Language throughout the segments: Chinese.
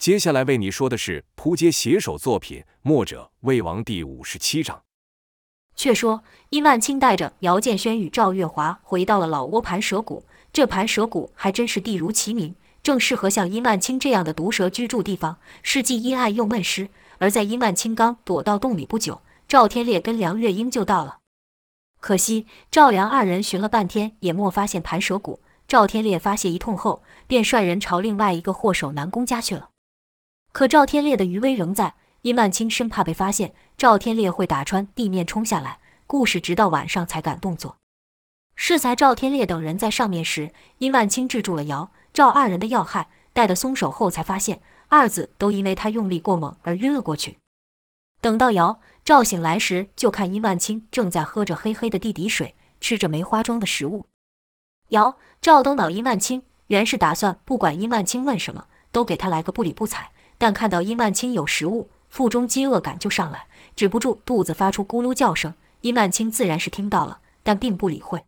接下来为你说的是扑街写手作品《墨者魏王》第五十七章。却说殷万清带着姚建轩与赵月华回到了老挝盘蛇谷，这盘蛇谷还真是地如其名，正适合像殷万清这样的毒蛇居住地方，是既阴暗又闷湿。而在殷万清刚躲到洞里不久，赵天烈跟梁月英就到了。可惜赵梁二人寻了半天也没发现盘蛇谷，赵天烈发泄一通后，便率人朝另外一个祸首南宫家去了。可赵天烈的余威仍在，殷万清生怕被发现，赵天烈会打穿地面冲下来。故事直到晚上才敢动作。适才赵天烈等人在上面时，殷万清制住了姚赵二人的要害，待得松手后，才发现二子都因为他用力过猛而晕了过去。等到姚赵醒来时，就看殷万清正在喝着黑黑的地底水，吃着梅花桩的食物。姚赵都恼殷万清，原是打算不管殷万清问什么，都给他来个不理不睬。但看到殷万清有食物，腹中饥饿感就上来，止不住肚子发出咕噜叫声。殷万清自然是听到了，但并不理会。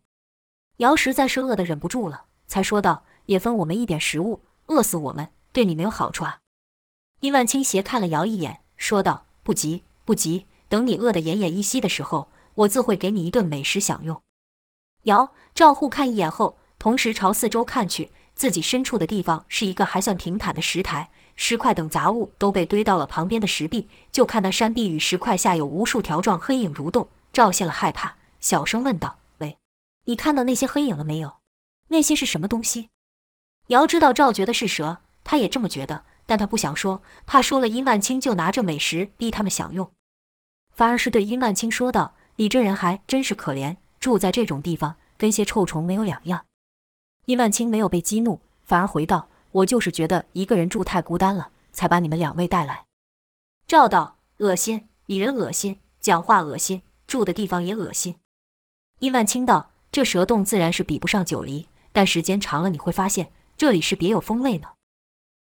姚实在是饿得忍不住了，才说道：“也分我们一点食物，饿死我们对你没有好处啊。”殷万清斜看了姚一眼，说道：“不急，不急，等你饿得奄奄一息的时候，我自会给你一顿美食享用。”姚赵护看一眼后，同时朝四周看去，自己身处的地方是一个还算平坦的石台。石块等杂物都被堆到了旁边的石壁，就看那山壁与石块下有无数条状黑影蠕动。赵谢了害怕，小声问道：“喂，你看到那些黑影了没有？那些是什么东西？”姚知道赵觉得是蛇，他也这么觉得，但他不想说，怕说了殷万清就拿着美食逼他们享用，反而是对殷万清说道：“你这人还真是可怜，住在这种地方，跟些臭虫没有两样。”殷万清没有被激怒，反而回道。我就是觉得一个人住太孤单了，才把你们两位带来。赵道，恶心，你人恶心，讲话恶心，住的地方也恶心。殷万清道，这蛇洞自然是比不上九黎，但时间长了你会发现这里是别有风味呢。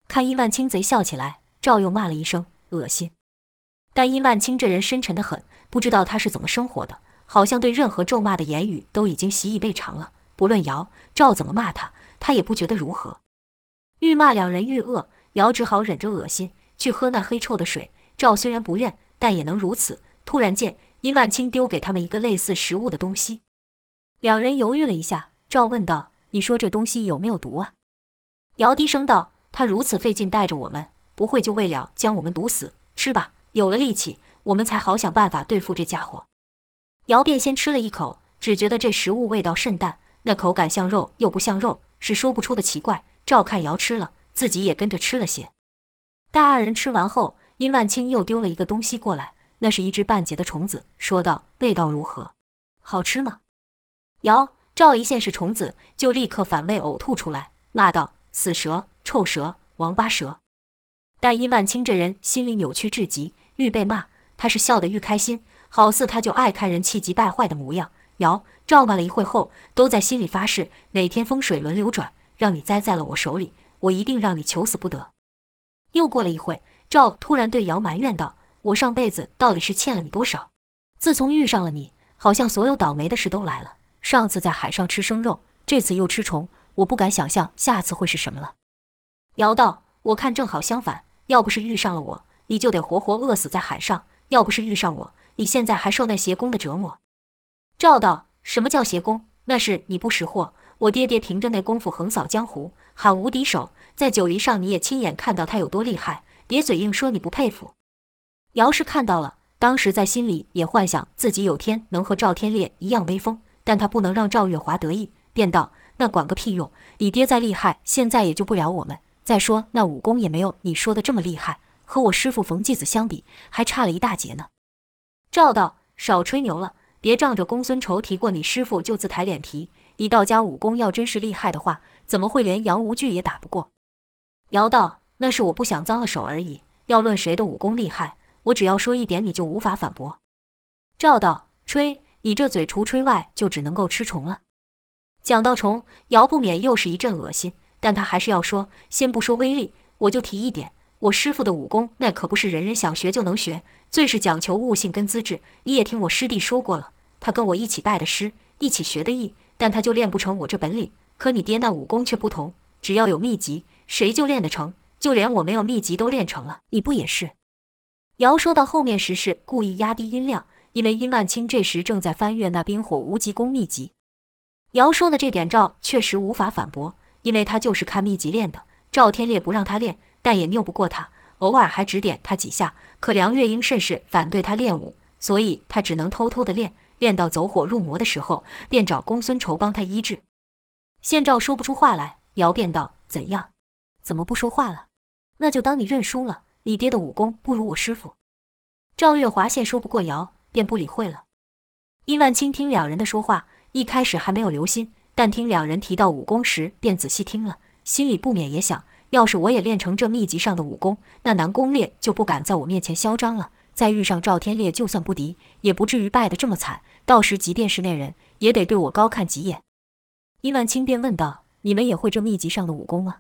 看殷万清贼笑起来，赵又骂了一声恶心。但殷万清这人深沉得很，不知道他是怎么生活的，好像对任何咒骂的言语都已经习以为常了。不论姚赵怎么骂他，他也不觉得如何。欲骂两人欲饿，姚只好忍着恶心去喝那黑臭的水。赵虽然不愿，但也能如此。突然间，殷万清丢给他们一个类似食物的东西，两人犹豫了一下。赵问道：“你说这东西有没有毒啊？”姚低声道：“他如此费劲带着我们，不会就为了将我们毒死？吃吧，有了力气，我们才好想办法对付这家伙。”姚便先吃了一口，只觉得这食物味道甚淡，那口感像肉又不像肉，是说不出的奇怪。照看瑶吃了，自己也跟着吃了些。待二人吃完后，殷万清又丢了一个东西过来，那是一只半截的虫子，说道：“味道如何？好吃吗？”瑶赵一见是虫子，就立刻反胃呕吐出来，骂道：“死蛇，臭蛇，王八蛇！”但殷万清这人心里扭曲至极，愈被骂，他是笑得愈开心，好似他就爱看人气急败坏的模样。瑶赵骂了一会后，都在心里发誓，哪天风水轮流转。让你栽在了我手里，我一定让你求死不得。又过了一会，赵突然对姚埋怨道：“我上辈子到底是欠了你多少？自从遇上了你，好像所有倒霉的事都来了。上次在海上吃生肉，这次又吃虫，我不敢想象下次会是什么了。”姚道：“我看正好相反，要不是遇上了我，你就得活活饿死在海上；要不是遇上我，你现在还受那邪功的折磨。”赵道：“什么叫邪功？那是你不识货。”我爹爹凭着那功夫横扫江湖，喊无敌手，在九黎上你也亲眼看到他有多厉害，别嘴硬说你不佩服。姚氏看到了，当时在心里也幻想自己有天能和赵天烈一样威风，但他不能让赵月华得意，便道：“那管个屁用！你爹再厉害，现在也救不了我们。再说那武功也没有你说的这么厉害，和我师父冯继子相比，还差了一大截呢。”赵道：“少吹牛了，别仗着公孙仇提过你师父就自抬脸皮。”你道家武功要真是厉害的话，怎么会连杨无惧也打不过？姚道：“那是我不想脏了手而已。要论谁的武功厉害，我只要说一点，你就无法反驳。”赵道：“吹，你这嘴除吹外，就只能够吃虫了。”讲到虫，姚不免又是一阵恶心，但他还是要说。先不说威力，我就提一点：我师傅的武功，那可不是人人想学就能学，最是讲求悟性跟资质。你也听我师弟说过了，他跟我一起拜的师，一起学的艺。但他就练不成我这本领，可你爹那武功却不同，只要有秘籍，谁就练得成。就连我没有秘籍都练成了，你不也是？”瑶说到后面时是故意压低音量，因为殷万清这时正在翻阅那冰火无极功秘籍。瑶说的这点赵确实无法反驳，因为他就是看秘籍练的。赵天烈不让他练，但也拗不过他，偶尔还指点他几下。可梁月英甚是反对他练武，所以他只能偷偷的练。练到走火入魔的时候，便找公孙仇帮他医治。见赵说不出话来，瑶便道：“怎样？怎么不说话了？那就当你认输了。你爹的武功不如我师傅。”赵月华见说不过瑶，便不理会了。殷万清听两人的说话，一开始还没有留心，但听两人提到武功时，便仔细听了，心里不免也想：要是我也练成这秘籍上的武功，那南宫烈就不敢在我面前嚣张了。再遇上赵天烈，就算不敌，也不至于败得这么惨。到时即便是那人，也得对我高看几眼。殷万清便问道：“你们也会这秘籍上的武功吗？”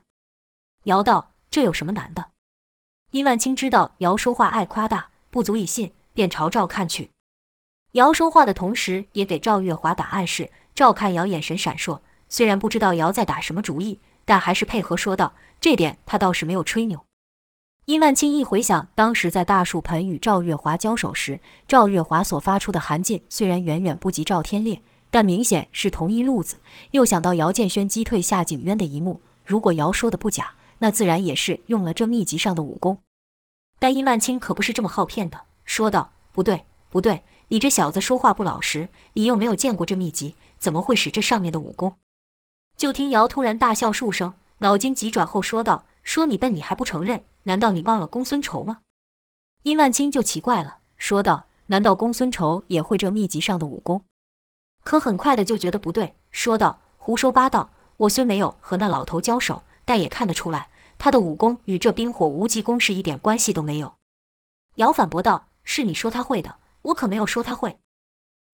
瑶道：“这有什么难的？”殷万清知道瑶说话爱夸大，不足以信，便朝赵看去。瑶说话的同时，也给赵月华打暗示。赵看瑶眼神闪烁，虽然不知道瑶在打什么主意，但还是配合说道：“这点他倒是没有吹牛。”殷万清一回想，当时在大树盆与赵月华交手时，赵月华所发出的寒劲虽然远远不及赵天烈，但明显是同一路子。又想到姚建轩击退夏景渊的一幕，如果姚说的不假，那自然也是用了这秘籍上的武功。但殷万清可不是这么好骗的，说道：“不对，不对，你这小子说话不老实，你又没有见过这秘籍，怎么会使这上面的武功？”就听姚突然大笑数声，脑筋急转后说道：“说你笨，你还不承认？”难道你忘了公孙仇吗？殷万清就奇怪了，说道：“难道公孙仇也会这秘籍上的武功？”可很快的就觉得不对，说道：“胡说八道！我虽没有和那老头交手，但也看得出来，他的武功与这冰火无极功是一点关系都没有。”姚反驳道：“是你说他会的，我可没有说他会。”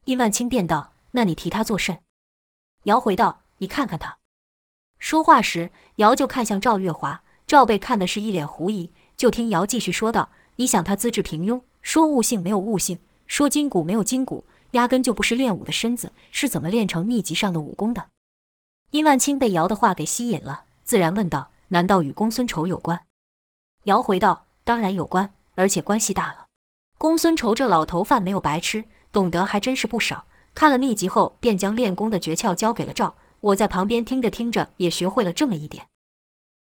殷万清便道：“那你提他作甚？”姚回道：“你看看他。”说话时，姚就看向赵月华。赵被看的是一脸狐疑，就听姚继续说道：“你想他资质平庸，说悟性没有悟性，说筋骨没有筋骨，压根就不是练武的身子，是怎么练成秘籍上的武功的？”殷万清被姚的话给吸引了，自然问道：“难道与公孙仇有关？”姚回道：“当然有关，而且关系大了。公孙仇这老头饭没有白吃，懂得还真是不少。看了秘籍后，便将练功的诀窍交给了赵。我在旁边听着听着，也学会了这么一点。”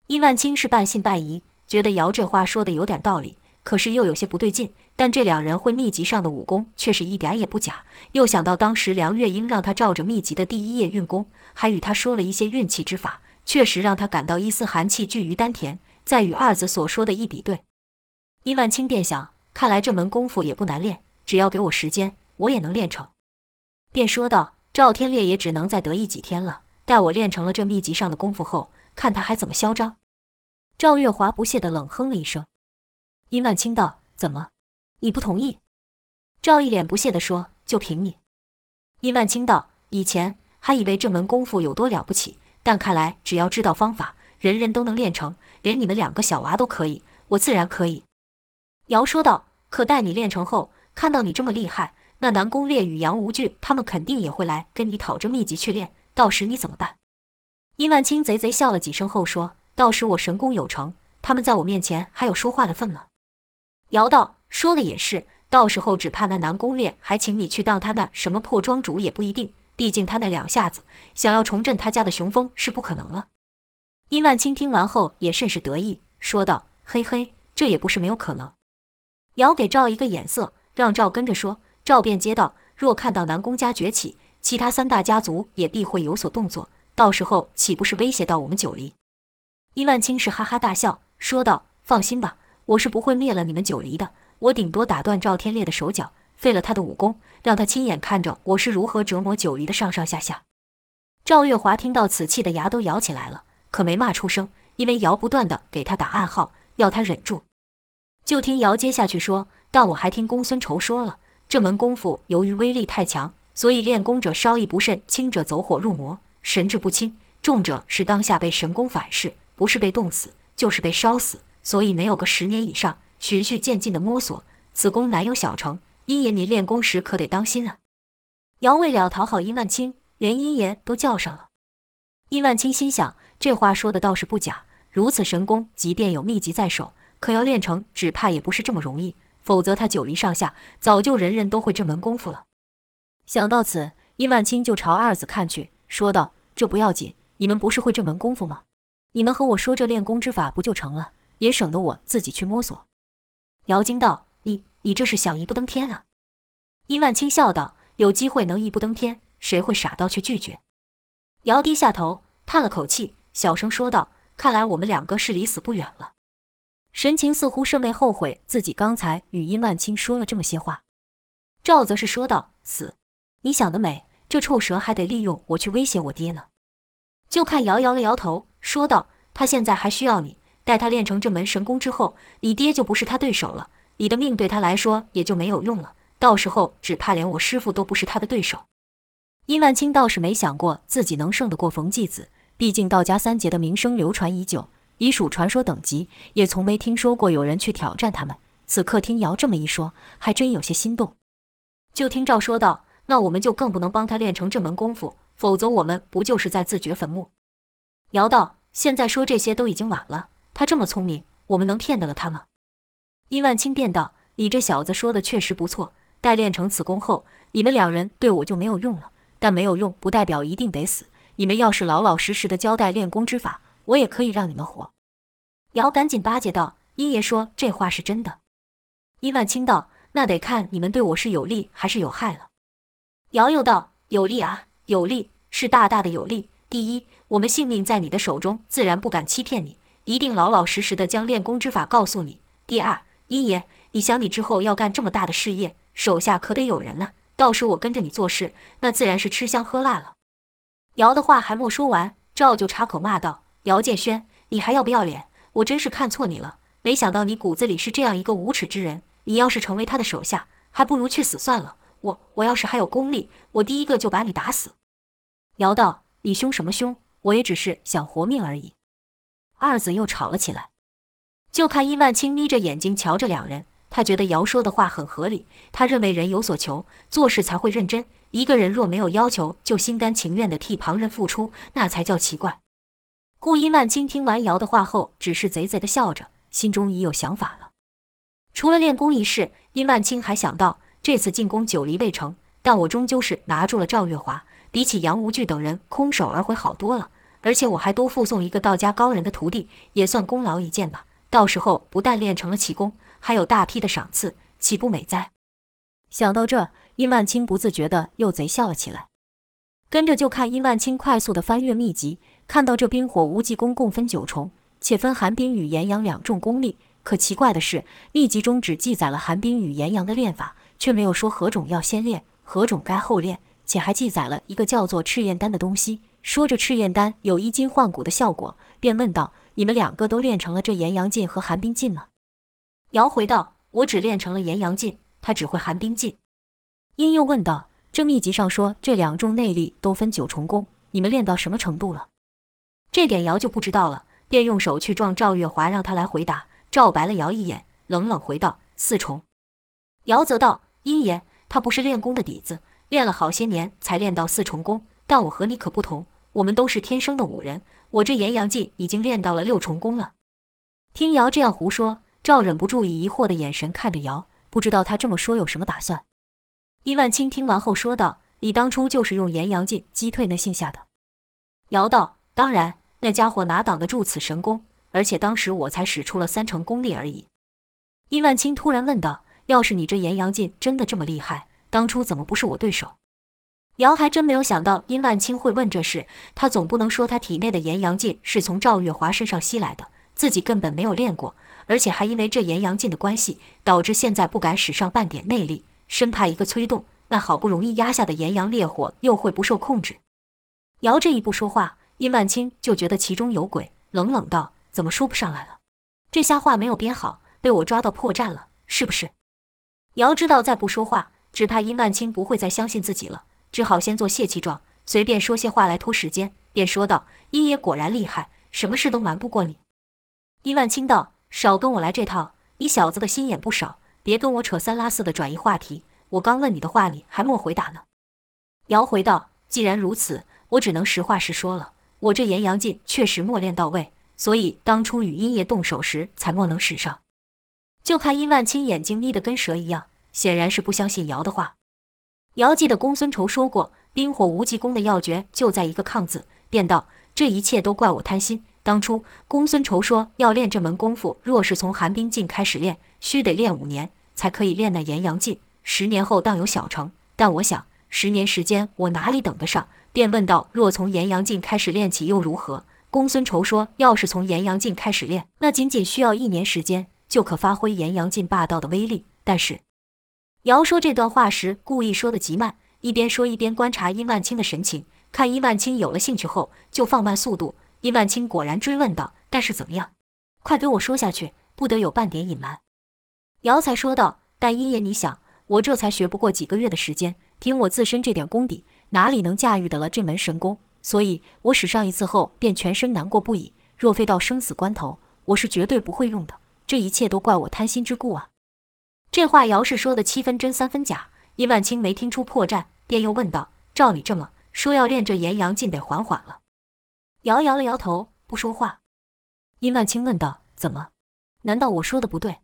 伊万清是半信半疑，觉得姚这话说的有点道理，可是又有些不对劲。但这两人会秘籍上的武功，却是一点也不假。又想到当时梁月英让他照着秘籍的第一页运功，还与他说了一些运气之法，确实让他感到一丝寒气聚于丹田。再与二子所说的一比对，伊万清便想：看来这门功夫也不难练，只要给我时间，我也能练成。便说道：“赵天烈也只能再得意几天了。待我练成了这秘籍上的功夫后，看他还怎么嚣张。”赵月华不屑地冷哼了一声，殷万清道：“怎么，你不同意？”赵一脸不屑地说：“就凭你。”殷万清道：“以前还以为这门功夫有多了不起，但看来只要知道方法，人人都能练成，连你们两个小娃都可以，我自然可以。”瑶说道：“可待你练成后，看到你这么厉害，那南宫烈与杨无惧他们肯定也会来跟你讨着秘籍去练，到时你怎么办？”殷万清贼贼笑了几声后说。到时我神功有成，他们在我面前还有说话的份吗？瑶道说的也是，到时候只怕那南宫烈还请你去当他那什么破庄主也不一定，毕竟他那两下子想要重振他家的雄风是不可能了。殷万清听完后也甚是得意，说道：“嘿嘿，这也不是没有可能。”瑶给赵一个眼色，让赵跟着说。赵便接道：“若看到南宫家崛起，其他三大家族也必会有所动作，到时候岂不是威胁到我们九黎？”伊万青是哈哈大笑，说道：“放心吧，我是不会灭了你们九黎的。我顶多打断赵天烈的手脚，废了他的武功，让他亲眼看着我是如何折磨九黎的上上下下。”赵月华听到此，气得牙都咬起来了，可没骂出声，因为瑶不断的给他打暗号，要他忍住。就听瑶接下去说：“但我还听公孙仇说了，这门功夫由于威力太强，所以练功者稍一不慎，轻者走火入魔，神志不清；重者是当下被神功反噬。”不是被冻死，就是被烧死，所以没有个十年以上，循序渐进的摸索，此功难有小成。殷爷，你练功时可得当心啊！瑶为了讨好殷万清，连殷爷都叫上了。殷万清心想，这话说的倒是不假。如此神功，即便有秘籍在手，可要练成，只怕也不是这么容易。否则，他九黎上下早就人人都会这门功夫了。想到此，殷万清就朝二子看去，说道：“这不要紧，你们不是会这门功夫吗？你们和我说这练功之法不就成了，也省得我自己去摸索。”姚惊道：“你你这是想一步登天啊？”殷万清笑道：“有机会能一步登天，谁会傻到去拒绝？”姚低下头，叹了口气，小声说道：“看来我们两个是离死不远了。”神情似乎甚为后悔自己刚才与殷万清说了这么些话。赵则是说道：“死。”你想得美，这臭蛇还得利用我去威胁我爹呢。就看瑶摇了摇头，说道：“他现在还需要你，待他练成这门神功之后，你爹就不是他对手了，你的命对他来说也就没有用了。到时候只怕连我师父都不是他的对手。”殷万清倒是没想过自己能胜得过冯继子，毕竟道家三杰的名声流传已久，已属传说等级，也从没听说过有人去挑战他们。此刻听瑶这么一说，还真有些心动。就听赵说道。那我们就更不能帮他练成这门功夫，否则我们不就是在自掘坟墓？姚道，现在说这些都已经晚了。他这么聪明，我们能骗得了他吗？殷万清便道：“你这小子说的确实不错。待练成此功后，你们两人对我就没有用了。但没有用，不代表一定得死。你们要是老老实实的交代练功之法，我也可以让你们活。”姚赶紧巴结道：“殷爷说这话是真的？”殷万清道：“那得看你们对我是有利还是有害了。”姚又道：“有利啊，有利，是大大的有利。第一，我们性命在你的手中，自然不敢欺骗你，一定老老实实的将练功之法告诉你。第二，殷爷，你想你之后要干这么大的事业，手下可得有人呢。到时我跟着你做事，那自然是吃香喝辣了。”姚的话还没说完，赵就插口骂道：“姚建轩，你还要不要脸？我真是看错你了，没想到你骨子里是这样一个无耻之人。你要是成为他的手下，还不如去死算了。”我我要是还有功力，我第一个就把你打死。姚道：“你凶什么凶？我也只是想活命而已。”二子又吵了起来。就看殷万清眯着眼睛瞧着两人，他觉得姚说的话很合理。他认为人有所求，做事才会认真。一个人若没有要求，就心甘情愿地替旁人付出，那才叫奇怪。顾殷万清听完姚的话后，只是贼贼地笑着，心中已有想法了。除了练功一事，殷万清还想到。这次进攻九黎未成，但我终究是拿住了赵月华，比起杨无惧等人空手而回好多了。而且我还多附送一个道家高人的徒弟，也算功劳一件吧。到时候不但练成了奇功，还有大批的赏赐，岂不美哉？想到这，殷万清不自觉地又贼笑了起来。跟着就看殷万清快速地翻阅秘籍，看到这冰火无极功共分九重，且分寒冰与炎阳两种功力。可奇怪的是，秘籍中只记载了寒冰与炎阳的练法。却没有说何种要先练，何种该后练，且还记载了一个叫做赤焰丹的东西，说这赤焰丹有移筋换骨的效果，便问道：“你们两个都练成了这炎阳劲和寒冰劲吗？”姚回道：“我只练成了炎阳劲，他只会寒冰劲。”殷又问道：“这秘籍上说这两种内力都分九重功，你们练到什么程度了？”这点姚就不知道了，便用手去撞赵月华，让他来回答。赵白了姚一眼，冷冷回道：“四重。”姚则道。殷爷，他不是练功的底子，练了好些年才练到四重功。但我和你可不同，我们都是天生的武人。我这炎阳劲已经练到了六重功了。听姚这样胡说，赵忍不住以疑惑的眼神看着姚，不知道他这么说有什么打算。殷万清听完后说道：“你当初就是用炎阳劲击退那姓夏的？”姚道：“当然，那家伙哪挡得住此神功？而且当时我才使出了三成功力而已。”殷万清突然问道。要是你这炎阳劲真的这么厉害，当初怎么不是我对手？姚还真没有想到殷万清会问这事。他总不能说他体内的炎阳劲是从赵月华身上吸来的，自己根本没有练过，而且还因为这炎阳劲的关系，导致现在不敢使上半点内力，生怕一个催动，那好不容易压下的炎阳烈火又会不受控制。姚这一不说话，殷万清就觉得其中有鬼，冷冷道：“怎么说不上来了？这瞎话没有编好，被我抓到破绽了，是不是？”姚知道再不说话，只怕殷万清不会再相信自己了，只好先做泄气状，随便说些话来拖时间，便说道：“殷爷果然厉害，什么事都瞒不过你。”殷万清道：“少跟我来这套，你小子的心眼不少，别跟我扯三拉四的转移话题。我刚问你的话，你还没回答呢。”姚回道：“既然如此，我只能实话实说了。我这炎阳劲确实磨练到位，所以当初与阴爷动手时才莫能使上。就看殷万清眼睛眯得跟蛇一样，显然是不相信姚的话。姚记得公孙仇说过，冰火无极功的要诀就在一个抗字，便道：“这一切都怪我贪心。当初公孙仇说要练这门功夫，若是从寒冰劲开始练，须得练五年才可以练那炎阳劲，十年后当有小成。但我想，十年时间我哪里等得上？便问道：若从炎阳劲开始练起又如何？公孙仇说，要是从炎阳劲开始练，那仅仅需要一年时间就可发挥炎阳劲霸道的威力。但是。”姚说这段话时，故意说的极慢，一边说一边观察殷万清的神情。看殷万清有了兴趣后，就放慢速度。殷万清果然追问道：“但是怎么样？快给我说下去，不得有半点隐瞒。”姚才说道：“但殷爷，你想，我这才学不过几个月的时间，凭我自身这点功底，哪里能驾驭得了这门神功？所以，我使上一次后，便全身难过不已。若非到生死关头，我是绝对不会用的。这一切都怪我贪心之故啊！”这话姚氏说的七分真三分假，殷万清没听出破绽，便又问道：“照你这么说，要练这炎阳劲得缓缓了？”姚摇了摇头，不说话。殷万清问道：“怎么？难道我说的不对？”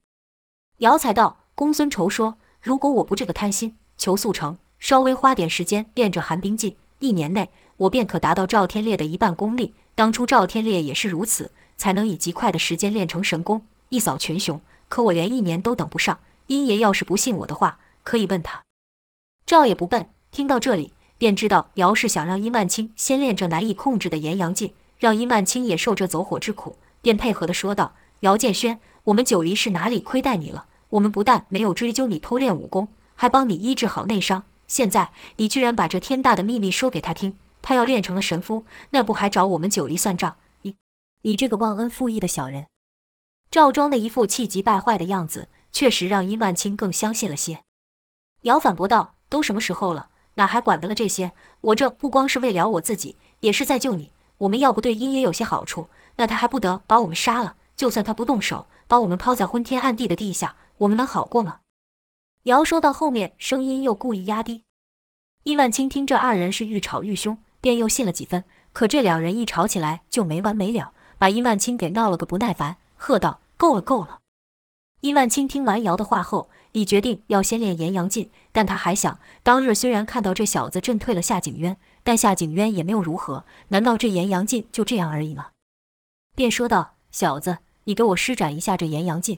姚才道：“公孙仇说，如果我不这个贪心，求速成，稍微花点时间练这寒冰劲，一年内我便可达到赵天烈的一半功力。当初赵天烈也是如此，才能以极快的时间练成神功，一扫群雄。可我连一年都等不上。”殷爷要是不信我的话，可以问他。赵也不笨，听到这里便知道姚是想让殷万清先练这难以控制的炎阳劲，让殷万清也受这走火之苦，便配合的说道：“姚建轩，我们九黎是哪里亏待你了？我们不但没有追究你偷练武功，还帮你医治好内伤。现在你居然把这天大的秘密说给他听，他要练成了神夫，那不还找我们九黎算账？你，你这个忘恩负义的小人！”赵庄的一副气急败坏的样子。确实让殷万清更相信了些。姚反驳道：“都什么时候了，哪还管得了这些？我这不光是为了我自己，也是在救你。我们要不对殷爷有些好处，那他还不得把我们杀了？就算他不动手，把我们抛在昏天暗地的地下，我们能好过吗？”姚说到后面，声音又故意压低。殷万清听这二人是愈吵愈凶，便又信了几分。可这两人一吵起来就没完没了，把殷万清给闹了个不耐烦，喝道：“够了，够了！”殷万清听完姚的话后，已决定要先练炎阳劲，但他还想，当日虽然看到这小子震退了夏景渊，但夏景渊也没有如何，难道这炎阳劲就这样而已吗？便说道：“小子，你给我施展一下这炎阳劲。”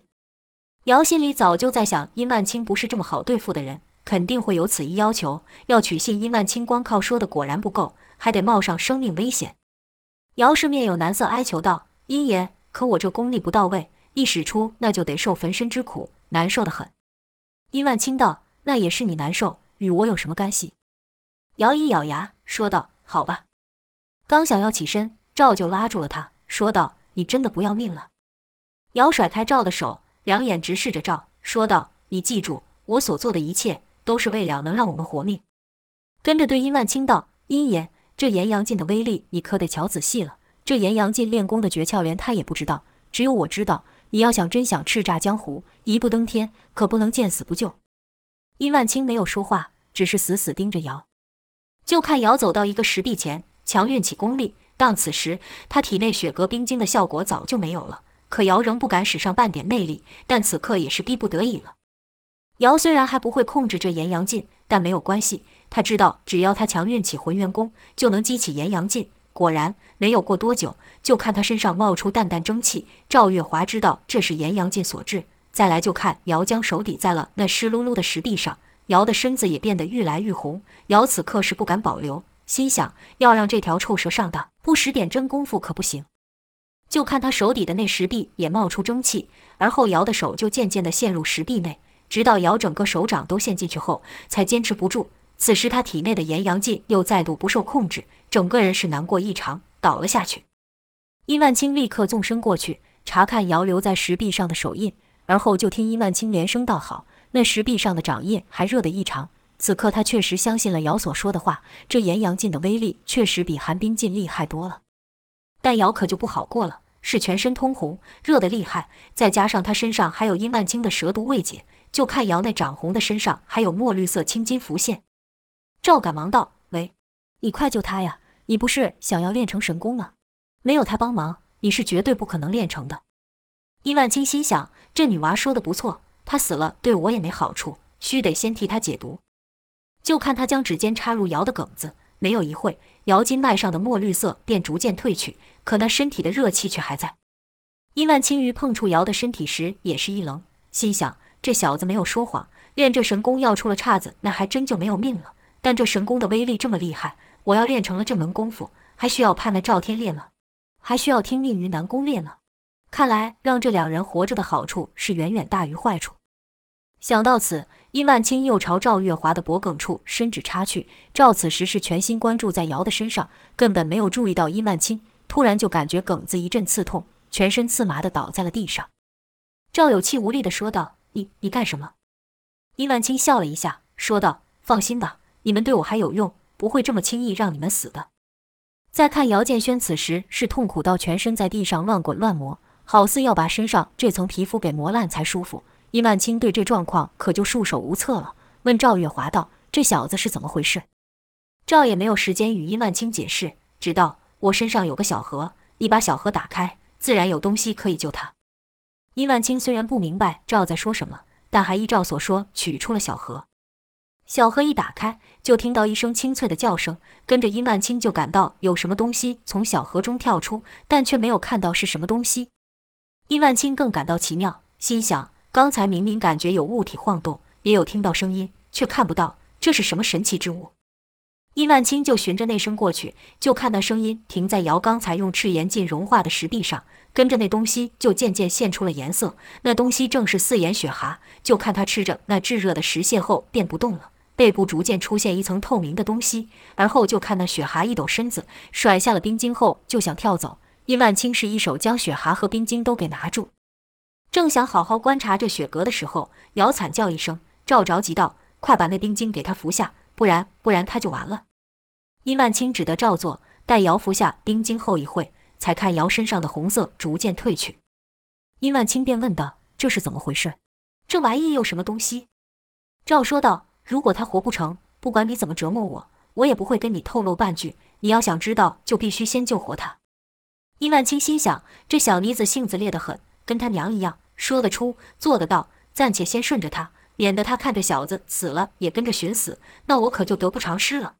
姚心里早就在想，殷万清不是这么好对付的人，肯定会有此一要求。要取信殷万清，光靠说的果然不够，还得冒上生命危险。姚氏面有难色，哀求道：“殷爷，可我这功力不到位。”一使出，那就得受焚身之苦，难受得很。殷万清道：“那也是你难受，与我有什么干系？”姚一咬牙说道：“好吧。”刚想要起身，赵就拉住了他，说道：“你真的不要命了？”姚甩开赵的手，两眼直视着赵，说道：“你记住，我所做的一切都是为了能让我们活命。”跟着对殷万清道：“殷爷，这炎阳劲的威力，你可得瞧仔细了。这炎阳劲练功的诀窍，连他也不知道，只有我知道。”你要想真想叱咤江湖，一步登天，可不能见死不救。殷万清没有说话，只是死死盯着姚。就看姚走到一个石壁前，强运起功力。当此时，他体内雪阁冰晶的效果早就没有了。可姚仍不敢使上半点内力，但此刻也是逼不得已了。姚虽然还不会控制这炎阳劲，但没有关系，他知道只要他强运起浑元功，就能激起炎阳劲。果然，没有过多久，就看他身上冒出淡淡蒸汽。赵月华知道这是炎阳劲所致。再来就看姚将手抵在了那湿漉漉的石壁上，姚的身子也变得愈来愈红。姚此刻是不敢保留，心想要让这条臭蛇上当，不使点真功夫可不行。就看他手底的那石壁也冒出蒸汽，而后姚的手就渐渐地陷入石壁内，直到姚整个手掌都陷进去后，才坚持不住。此时他体内的炎阳劲又再度不受控制。整个人是难过异常，倒了下去。殷万清立刻纵身过去查看姚留在石壁上的手印，而后就听殷万清连声道：“好。”那石壁上的掌印还热得异常。此刻他确实相信了姚所说的话，这炎阳劲的威力确实比寒冰劲厉害多了。但姚可就不好过了，是全身通红，热得厉害，再加上他身上还有殷万清的蛇毒未解，就看姚那涨红的身上还有墨绿色青筋浮现。赵赶忙道：“喂。”你快救他呀！你不是想要练成神功吗？没有他帮忙，你是绝对不可能练成的。”伊万青心想：这女娃说的不错，她死了对我也没好处，须得先替她解毒。就看他将指尖插入瑶的梗子，没有一会，瑶经脉上的墨绿色便逐渐褪去，可那身体的热气却还在。伊万青于碰触瑶的身体时也是一愣，心想：这小子没有说谎，练这神功要出了岔子，那还真就没有命了。但这神功的威力这么厉害，我要练成了这门功夫，还需要盼那赵天烈吗？还需要听命于南宫烈吗？看来让这两人活着的好处是远远大于坏处。想到此，殷万清又朝赵月华的脖梗处伸指插去。赵此时是全心关注在瑶的身上，根本没有注意到殷万清。突然就感觉梗子一阵刺痛，全身刺麻的倒在了地上。赵有气无力的说道：“你你干什么？”殷万清笑了一下，说道：“放心吧，你们对我还有用，不会这么轻易让你们死的。”再看姚建轩，此时是痛苦到全身在地上乱滚乱磨，好似要把身上这层皮肤给磨烂才舒服。殷万清对这状况可就束手无策了，问赵月华道：“这小子是怎么回事？”赵也没有时间与殷万清解释，只道：“我身上有个小盒，你把小盒打开，自然有东西可以救他。”殷万清虽然不明白赵在说什么，但还依赵所说取出了小盒。小盒一打开，就听到一声清脆的叫声，跟着殷万青就感到有什么东西从小盒中跳出，但却没有看到是什么东西。殷万青更感到奇妙，心想。刚才明明感觉有物体晃动，也有听到声音，却看不到，这是什么神奇之物？殷万青就循着那声过去，就看那声音停在瑶刚才用赤炎劲融化的石壁上，跟着那东西就渐渐现出了颜色。那东西正是四眼雪蛤。就看他吃着那炙热的石屑后便不动了，背部逐渐出现一层透明的东西，而后就看那雪蛤一抖身子，甩下了冰晶后就想跳走。殷万清是一手将雪蛤和冰晶都给拿住。正想好好观察这雪蛤的时候，瑶惨叫一声，赵着急道：“快把那冰晶给他服下，不然不然他就完了。”殷万清只得照做，待瑶服下冰晶后一会，才看瑶身上的红色逐渐褪去。殷万清便问道：“这是怎么回事？这玩意有什么东西？”赵说道：“如果他活不成，不管你怎么折磨我，我也不会跟你透露半句。你要想知道，就必须先救活他。”殷万清心想：这小妮子性子烈得很。跟他娘一样，说得出，做得到，暂且先顺着他，免得他看着小子死了也跟着寻死，那我可就得不偿失了。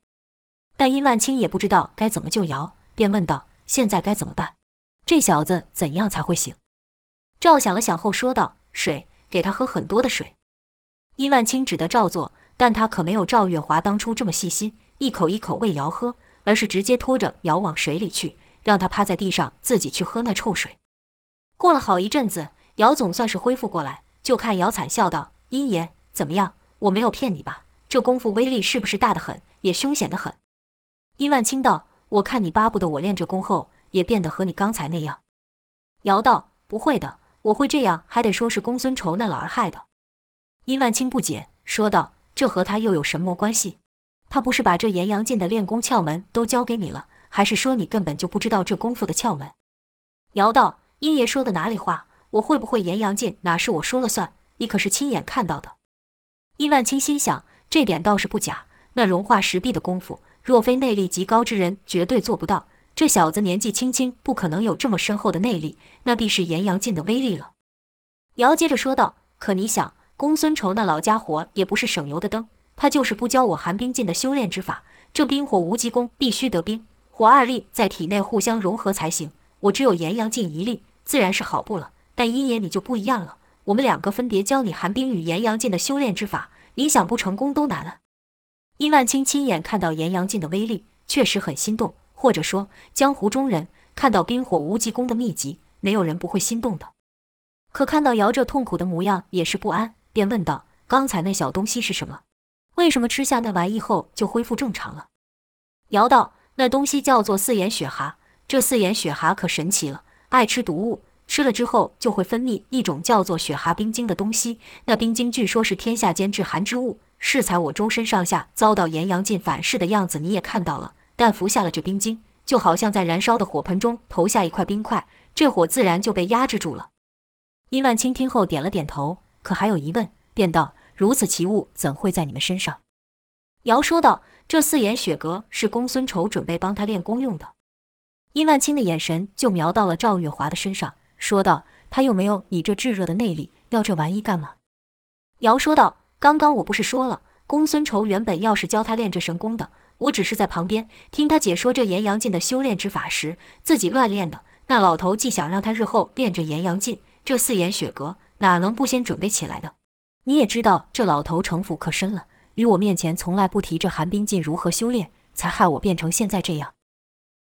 但殷万清也不知道该怎么救瑶，便问道：“现在该怎么办？这小子怎样才会醒？”赵想了想后说道：“水，给他喝很多的水。”殷万清只得照做，但他可没有赵月华当初这么细心，一口一口喂瑶喝，而是直接拖着瑶往水里去，让他趴在地上自己去喝那臭水。过了好一阵子，瑶总算是恢复过来，就看瑶惨笑道：“殷爷，怎么样？我没有骗你吧？这功夫威力是不是大得很，也凶险得很？”殷万清道：“我看你巴不得我练这功后也变得和你刚才那样。”瑶道：“不会的，我会这样，还得说是公孙仇那老儿害的。”殷万清不解，说道：“这和他又有什么关系？他不是把这延阳劲的练功窍门都教给你了，还是说你根本就不知道这功夫的窍门？”瑶道。殷爷说的哪里话？我会不会延阳劲，哪是我说了算？你可是亲眼看到的。殷万清心想，这点倒是不假。那融化石壁的功夫，若非内力极高之人，绝对做不到。这小子年纪轻轻，不可能有这么深厚的内力，那必是延阳劲的威力了。瑶接着说道：“可你想，公孙仇那老家伙也不是省油的灯，他就是不教我寒冰劲的修炼之法。这冰火无极功必须得冰火二力在体内互相融合才行。我只有炎阳劲一力。”自然是好不了，但阴爷你就不一样了。我们两个分别教你寒冰与炎阳劲的修炼之法，你想不成功都难了。殷万清亲眼看到炎阳劲的威力，确实很心动。或者说，江湖中人看到冰火无极功的秘籍，没有人不会心动的。可看到瑶这痛苦的模样，也是不安，便问道：“刚才那小东西是什么？为什么吃下那玩意后就恢复正常了？”瑶道：“那东西叫做四眼雪蛤，这四眼雪蛤可神奇了。”爱吃毒物，吃了之后就会分泌一种叫做雪蛤冰晶的东西。那冰晶据说是天下间至寒之物。适才我周身上下遭到炎阳劲反噬的样子，你也看到了。但服下了这冰晶，就好像在燃烧的火盆中投下一块冰块，这火自然就被压制住了。殷万清听后点了点头，可还有疑问，便道：“如此奇物怎会在你们身上？”瑶说道：“这四眼雪蛤是公孙仇准备帮他练功用的。”殷万清的眼神就瞄到了赵月华的身上，说道：“他又没有你这炙热的内力，要这玩意干嘛？”姚说道：“刚刚我不是说了，公孙仇原本要是教他练这神功的，我只是在旁边听他解说这炎阳劲的修炼之法时，自己乱练的。那老头既想让他日后练这炎阳劲，这四眼雪阁哪能不先准备起来的？你也知道，这老头城府可深了，于我面前从来不提这寒冰劲如何修炼，才害我变成现在这样。”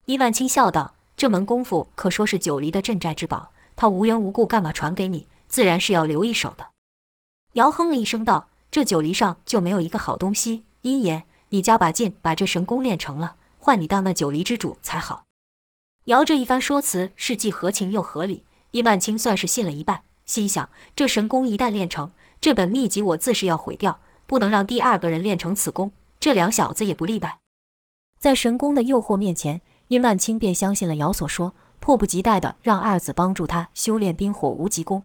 伊万清笑道：“这门功夫可说是九黎的镇寨之宝，他无缘无故干嘛传给你？自然是要留一手的。”姚哼了一声道：“这九黎上就没有一个好东西。殷爷，你加把劲，把这神功练成了，换你当那九黎之主才好。”姚这一番说辞是既合情又合理，伊万清算是信了一半，心想：这神功一旦练成，这本秘籍我自是要毁掉，不能让第二个人练成此功。这两小子也不例外。在神功的诱惑面前，殷万清便相信了姚所说，迫不及待地让二子帮助他修炼冰火无极功。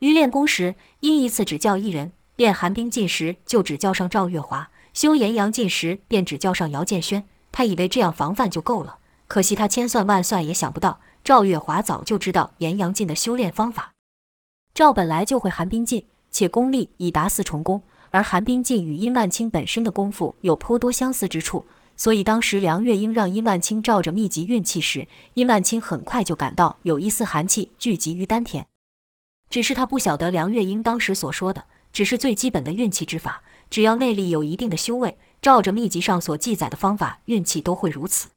于练功时，因一次只教一人；练寒冰劲时，就只教上赵月华；修炎阳劲时，便只教上姚建轩。他以为这样防范就够了，可惜他千算万算也想不到，赵月华早就知道炎阳劲的修炼方法。赵本来就会寒冰劲，且功力已达四重功，而寒冰劲与殷万清本身的功夫有颇多相似之处，所以当时梁月英让殷万清照着秘籍运气时，殷万清很快就感到有一丝寒气聚集于丹田。只是他不晓得梁月英当时所说的只是最基本的运气之法，只要内力有一定的修为，照着秘籍上所记载的方法，运气都会如此。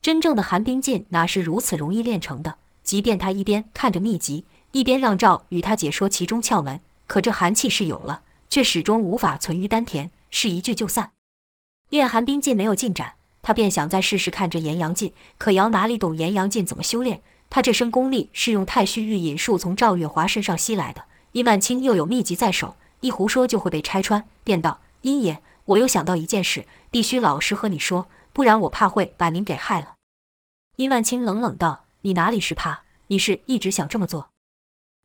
真正的寒冰劲哪是如此容易练成的？即便他一边看着秘籍，一边让赵与他解说其中窍门，可这寒气是有了，却始终无法存于丹田，是一聚就散。练寒冰劲没有进展，他便想再试试看这炎阳劲，可瑶哪里懂炎阳劲怎么修炼？他这身功力是用太虚御引术从赵月华身上吸来的。殷万清又有秘籍在手，一胡说就会被拆穿。便道：“殷爷，我又想到一件事，必须老实和你说，不然我怕会把您给害了。”殷万清冷冷道：“你哪里是怕？你是一直想这么做。”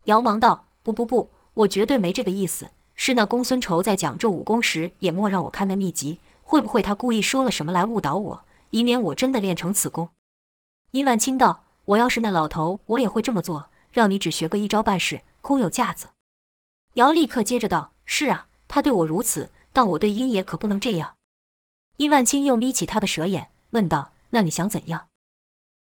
姚忙道：“不不不，我绝对没这个意思。是那公孙仇在讲这武功时，也莫让我看那秘籍，会不会他故意说了什么来误导我，以免我真的练成此功？”殷万清道。我要是那老头，我也会这么做，让你只学个一招半式，空有架子。姚立刻接着道：“是啊，他对我如此，但我对殷爷可不能这样。”殷万清又眯起他的蛇眼，问道：“那你想怎样？”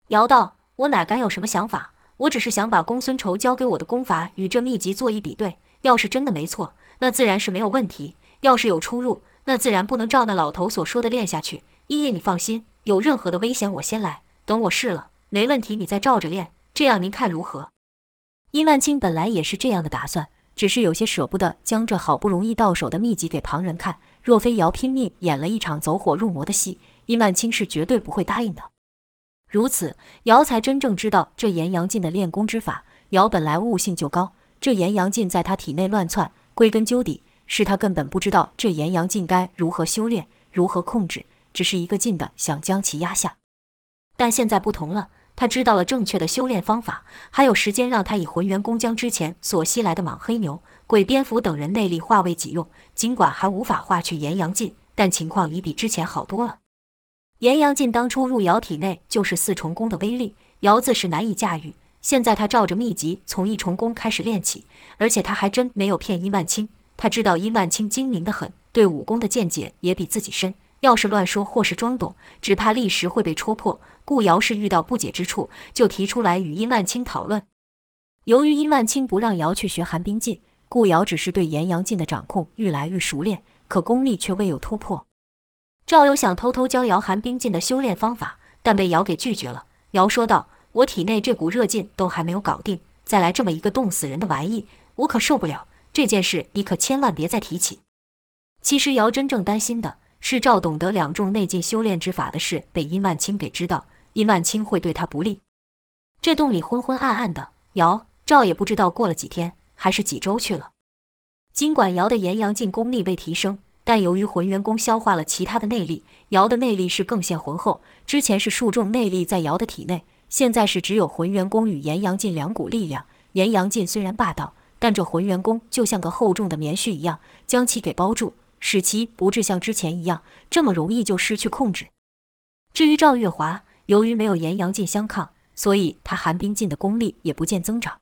姚道：“我哪敢有什么想法？我只是想把公孙仇教给我的功法与这秘籍做一比对，要是真的没错，那自然是没有问题；要是有出入，那自然不能照那老头所说的练下去。殷爷，你放心，有任何的危险，我先来，等我试了。”没问题，你再照着练，这样您看如何？殷万清本来也是这样的打算，只是有些舍不得将这好不容易到手的秘籍给旁人看。若非姚拼命演了一场走火入魔的戏，殷万清是绝对不会答应的。如此，姚才真正知道这炎阳劲的练功之法。姚本来悟性就高，这炎阳劲在他体内乱窜，归根究底是他根本不知道这炎阳劲该如何修炼，如何控制，只是一个劲的想将其压下。但现在不同了。他知道了正确的修炼方法，还有时间让他以浑元功将之前所吸来的莽黑牛、鬼蝙蝠等人内力化为己用。尽管还无法化去炎阳劲，但情况已比之前好多了。炎阳劲当初入姚体内就是四重功的威力，姚自是难以驾驭。现在他照着秘籍从一重功开始练起，而且他还真没有骗殷万清。他知道殷万清精明得很，对武功的见解也比自己深。要是乱说或是装懂，只怕立时会被戳破。故姚氏遇到不解之处，就提出来与殷万清讨论。由于殷万清不让姚去学寒冰劲，故姚只是对炎阳劲的掌控愈来愈熟练，可功力却未有突破。赵有想偷偷教姚寒冰劲的修炼方法，但被姚给拒绝了。姚说道：“我体内这股热劲都还没有搞定，再来这么一个冻死人的玩意，我可受不了。这件事你可千万别再提起。”其实姚真正担心的。是赵懂得两重内劲修炼之法的事被殷万清给知道，殷万清会对他不利。这洞里昏昏暗暗的，姚赵也不知道过了几天还是几周去了。尽管姚的炎阳劲功力被提升，但由于浑元功消化了其他的内力，瑶的内力是更现浑厚。之前是数重内力在瑶的体内，现在是只有浑元功与炎阳劲两股力量。炎阳劲虽然霸道，但这浑元功就像个厚重的棉絮一样，将其给包住。使其不致像之前一样这么容易就失去控制。至于赵月华，由于没有炎阳劲相抗，所以他寒冰劲的功力也不见增长。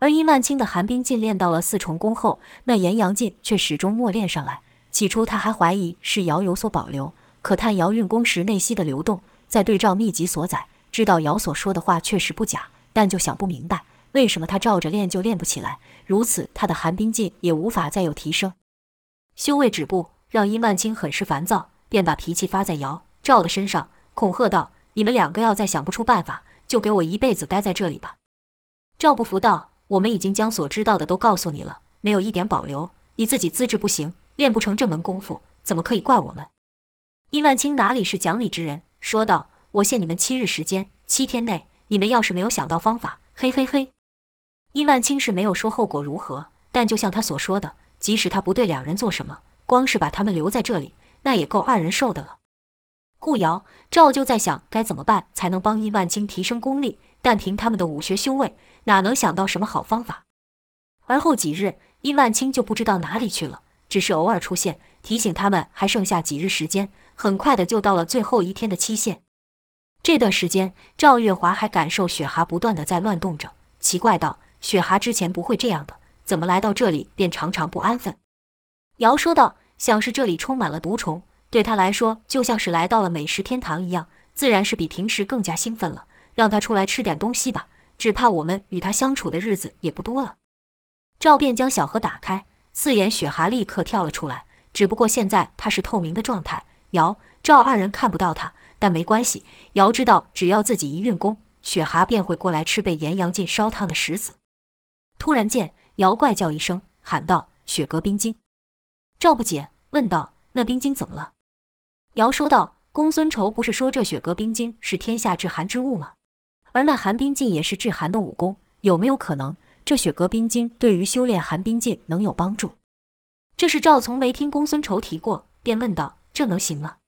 而殷万青的寒冰劲练到了四重功后，那炎阳劲却始终没练上来。起初他还怀疑是尧有所保留，可探尧运功时内息的流动，再对照秘籍所载，知道尧所说的话确实不假，但就想不明白，为什么他照着练就练不起来，如此他的寒冰劲也无法再有提升。修为止步，让殷曼青很是烦躁，便把脾气发在尧、赵的身上，恐吓道：“你们两个要再想不出办法，就给我一辈子待在这里吧。”赵不服道。我们已经将所知道的都告诉你了，没有一点保留。你自己资质不行，练不成这门功夫，怎么可以怪我们？殷万清哪里是讲理之人，说道：“我限你们七日时间，七天内，你们要是没有想到方法，嘿嘿嘿。”殷万清是没有说后果如何，但就像他所说的，即使他不对两人做什么，光是把他们留在这里，那也够二人受的了。顾瑶、赵就在想该怎么办才能帮殷万清提升功力，但凭他们的武学修为，哪能想到什么好方法？而后几日，殷万清就不知道哪里去了，只是偶尔出现，提醒他们还剩下几日时间。很快的就到了最后一天的期限。这段时间，赵月华还感受雪蛤不断的在乱动着，奇怪道：“雪蛤之前不会这样的，怎么来到这里便常常不安分？”瑶说道：“想是这里充满了毒虫。”对他来说，就像是来到了美食天堂一样，自然是比平时更加兴奋了。让他出来吃点东西吧，只怕我们与他相处的日子也不多了。赵便将小盒打开，四眼雪蛤立刻跳了出来。只不过现在他是透明的状态，姚、赵二人看不到他，但没关系。姚知道，只要自己一运功，雪蛤便会过来吃被炎阳劲烧烫的石子。突然间，姚怪叫一声，喊道：“雪阁冰晶！”赵不解，问道：“那冰晶怎么了？”姚说道：“公孙仇不是说这雪阁冰晶是天下至寒之物吗？而那寒冰镜也是至寒的武功，有没有可能这雪阁冰晶对于修炼寒冰劲能有帮助？”这是赵从没听公孙仇提过，便问道：“这能行吗？”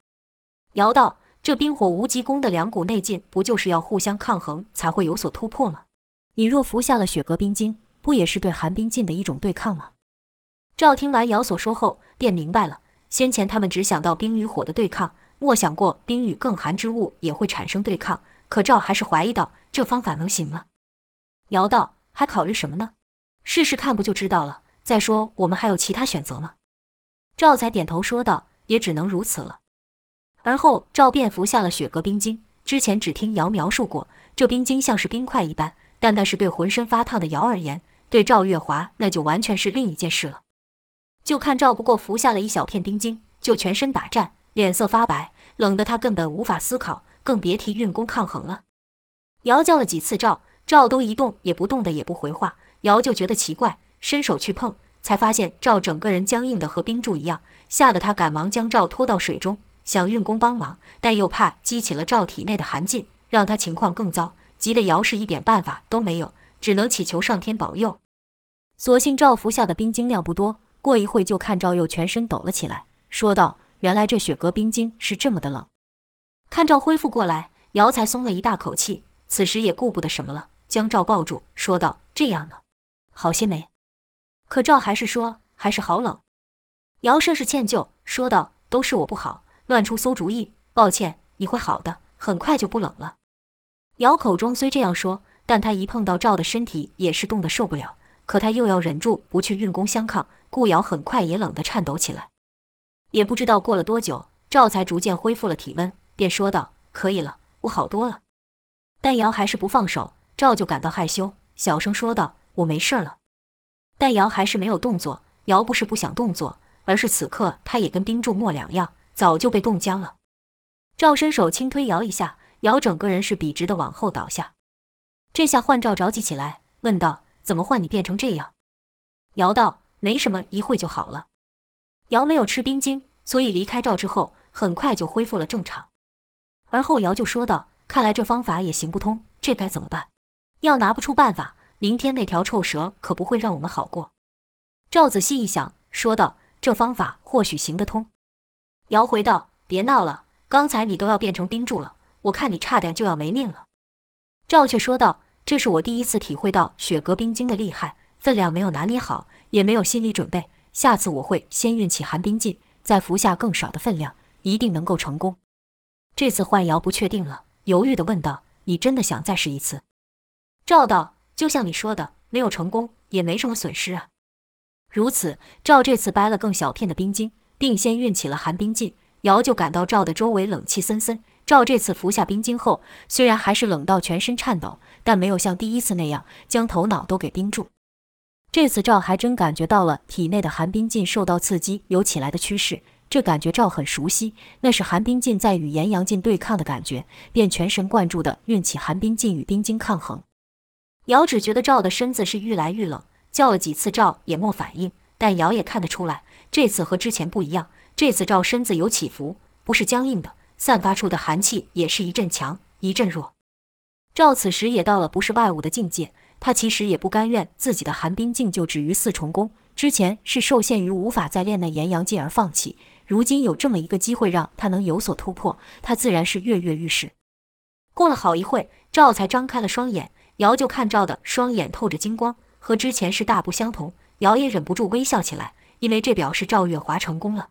姚道：“这冰火无极功的两股内劲，不就是要互相抗衡才会有所突破吗？你若服下了雪阁冰晶，不也是对寒冰劲的一种对抗吗？”赵听完姚所说后，便明白了。先前他们只想到冰与火的对抗，莫想过冰与更寒之物也会产生对抗。可赵还是怀疑道：“这方法能行吗？”姚道：“还考虑什么呢？试试看不就知道了。再说我们还有其他选择吗？”赵才点头说道：“也只能如此了。”而后赵便服下了雪阁冰晶。之前只听瑶描述过，这冰晶像是冰块一般，但那是对浑身发烫的瑶而言，对赵月华那就完全是另一件事了。就看赵不过服下了一小片冰晶，就全身打颤，脸色发白，冷得他根本无法思考，更别提运功抗衡了。瑶叫了几次赵，赵都一动也不动的，也不回话。瑶就觉得奇怪，伸手去碰，才发现赵整个人僵硬的和冰柱一样，吓得他赶忙将赵拖到水中，想运功帮忙，但又怕激起了赵体内的寒劲，让他情况更糟，急得尧是一点办法都没有，只能祈求上天保佑。所幸赵服下的冰晶量不多。过一会，就看赵又全身抖了起来，说道：“原来这雪阁冰晶是这么的冷。”看赵恢复过来，瑶才松了一大口气。此时也顾不得什么了，将赵抱住，说道：“这样呢，好些没？”可赵还是说：“还是好冷。”姚甚是歉疚，说道：“都是我不好，乱出馊主意，抱歉。你会好的，很快就不冷了。”姚口中虽这样说，但他一碰到赵的身体，也是冻得受不了。可他又要忍住不去运功相抗，顾瑶很快也冷得颤抖起来。也不知道过了多久，赵才逐渐恢复了体温，便说道：“可以了，我好多了。”但瑶还是不放手，赵就感到害羞，小声说道：“我没事了。”但瑶还是没有动作。瑶不是不想动作，而是此刻他也跟冰柱没两样，早就被冻僵了。赵伸手轻推瑶一下，瑶整个人是笔直的往后倒下。这下换赵着急起来，问道。怎么换你变成这样？尧道：“没什么，一会就好了。”尧没有吃冰晶，所以离开赵之后，很快就恢复了正常。而后尧就说道：“看来这方法也行不通，这该怎么办？要拿不出办法，明天那条臭蛇可不会让我们好过。”赵仔细一想，说道：“这方法或许行得通。”尧回道：“别闹了，刚才你都要变成冰柱了，我看你差点就要没命了。”赵却说道。这是我第一次体会到雪阁冰晶的厉害，分量没有拿捏好，也没有心理准备。下次我会先运起寒冰劲，再服下更少的分量，一定能够成功。这次换尧不确定了，犹豫地问道：“你真的想再试一次？”赵道：“就像你说的，没有成功也没什么损失啊。”如此，赵这次掰了更小片的冰晶，并先运起了寒冰劲，瑶就感到赵的周围冷气森森。赵这次服下冰晶后，虽然还是冷到全身颤抖，但没有像第一次那样将头脑都给冰住。这次赵还真感觉到了体内的寒冰劲受到刺激有起来的趋势，这感觉赵很熟悉，那是寒冰劲在与炎阳劲对抗的感觉，便全神贯注地运起寒冰劲与冰晶抗衡。瑶只觉得赵的身子是愈来愈冷，叫了几次赵也没反应，但瑶也看得出来，这次和之前不一样，这次赵身子有起伏，不是僵硬的。散发出的寒气也是一阵强一阵弱。赵此时也到了不是外物的境界，他其实也不甘愿自己的寒冰境就止于四重宫。之前是受限于无法再练那炎阳劲而放弃，如今有这么一个机会让他能有所突破，他自然是跃跃欲试。过了好一会，赵才张开了双眼，瑶就看赵的双眼透着金光，和之前是大不相同。瑶也忍不住微笑起来，因为这表示赵月华成功了。